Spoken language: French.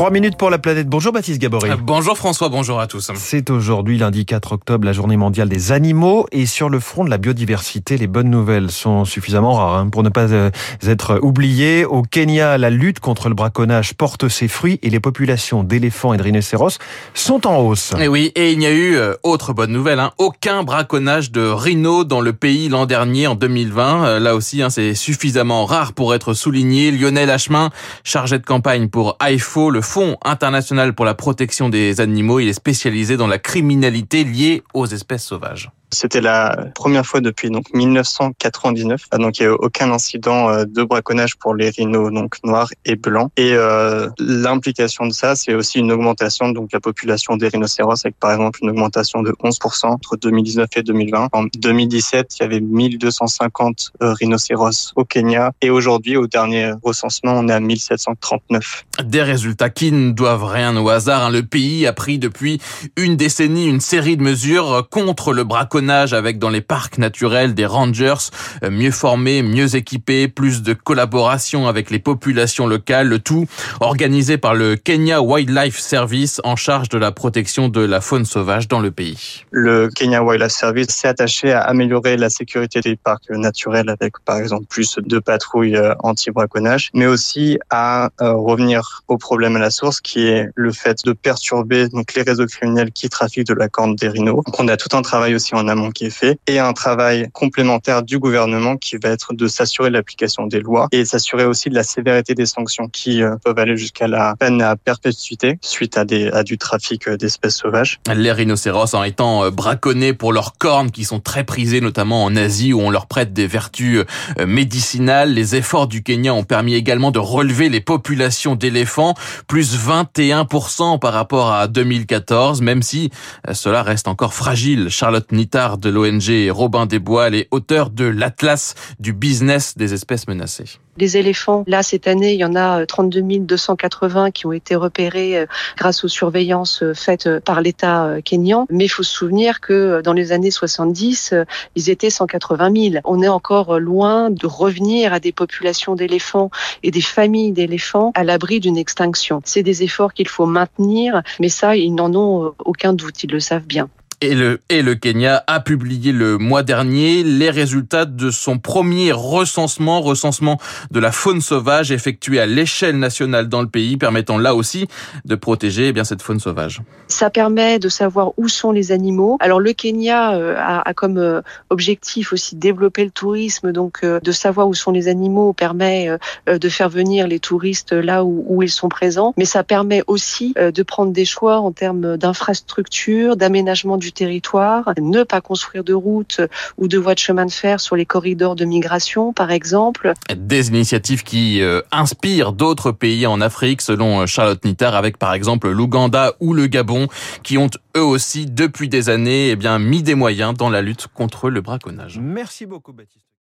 3 minutes pour la planète. Bonjour Baptiste Gabory. Euh, Bonjour François, bonjour à tous. C'est aujourd'hui lundi 4 octobre, la journée mondiale des animaux. Et sur le front de la biodiversité, les bonnes nouvelles sont suffisamment rares hein, pour ne pas euh, être oubliées. Au Kenya, la lutte contre le braconnage porte ses fruits et les populations d'éléphants et de rhinocéros sont en hausse. Et oui, et il n'y a eu, euh, autre bonne nouvelle, hein, aucun braconnage de rhinos dans le pays l'an dernier, en 2020. Euh, là aussi, hein, c'est suffisamment rare pour être souligné. Lionel Hachemin, chargé de campagne pour AIFO, le Fonds international pour la protection des animaux, il est spécialisé dans la criminalité liée aux espèces sauvages. C'était la première fois depuis donc 1999, ah, donc il n'y a aucun incident euh, de braconnage pour les rhinos donc noirs et blancs. Et euh, l'implication de ça, c'est aussi une augmentation donc de la population des rhinocéros, avec par exemple une augmentation de 11% entre 2019 et 2020. En 2017, il y avait 1250 euh, rhinocéros au Kenya, et aujourd'hui, au dernier recensement, on est à 1739. Des résultats qui ne doivent rien au hasard. hein. Le pays a pris depuis une décennie une série de mesures contre le braconnage avec dans les parcs naturels des rangers euh, mieux formés, mieux équipés, plus de collaboration avec les populations locales, le tout organisé par le Kenya Wildlife Service en charge de la protection de la faune sauvage dans le pays. Le Kenya Wildlife Service s'est attaché à améliorer la sécurité des parcs naturels avec par exemple plus de patrouilles euh, anti-braconnage, mais aussi à euh, revenir au problème à la source qui est le fait de perturber donc les réseaux criminels qui trafiquent de la corne des rhinos. Donc on a tout un travail aussi en amont qui est fait et un travail complémentaire du gouvernement qui va être de s'assurer de l'application des lois et s'assurer aussi de la sévérité des sanctions qui euh, peuvent aller jusqu'à la peine à perpétuité suite à, des, à du trafic euh, d'espèces sauvages. Les rhinocéros en étant euh, braconnés pour leurs cornes qui sont très prisées notamment en Asie où on leur prête des vertus médicinales. Les efforts du Kenya ont permis également de relever les populations d'éléphants, plus 21% par rapport à 2014, même si cela reste encore fragile. Charlotte De l'ONG Robin des Bois, les auteurs de l'Atlas du business des espèces menacées. Les éléphants, là, cette année, il y en a 32 280 qui ont été repérés euh, grâce aux surveillances euh, faites euh, par l'État euh, kényan. Mais il faut se souvenir que euh, dans les années 70, euh, ils étaient 180 000. On est encore euh, loin de revenir à des populations d'éléphants et des familles d'éléphants à l'abri d'une extinction. C'est des efforts qu'il faut maintenir, mais ça, ils n'en ont euh, aucun doute, ils le savent bien. Et le, et le Kenya a publié le mois dernier les résultats de son premier recensement, recensement de la faune sauvage effectué à l'échelle nationale dans le pays, permettant là aussi de protéger eh bien cette faune sauvage. Ça permet de savoir où sont les animaux. Alors le Kenya euh, a, a comme euh, objectif aussi de développer le tourisme, donc euh, de savoir où sont les animaux permet de faire venir les touristes là où, où ils sont présents, mais ça permet aussi de prendre des choix en termes d'infrastructures, d'aménagement du territoire, ne pas construire de routes ou de voies de chemin de fer sur les corridors de migration, par exemple. Des initiatives qui euh, inspirent d'autres pays en Afrique, selon euh, Charlotte Nittard, avec par exemple l'Ouganda ou le Gabon, qui ont eux aussi depuis des années eh bien mis des moyens dans la lutte contre le braconnage. Merci beaucoup Baptiste.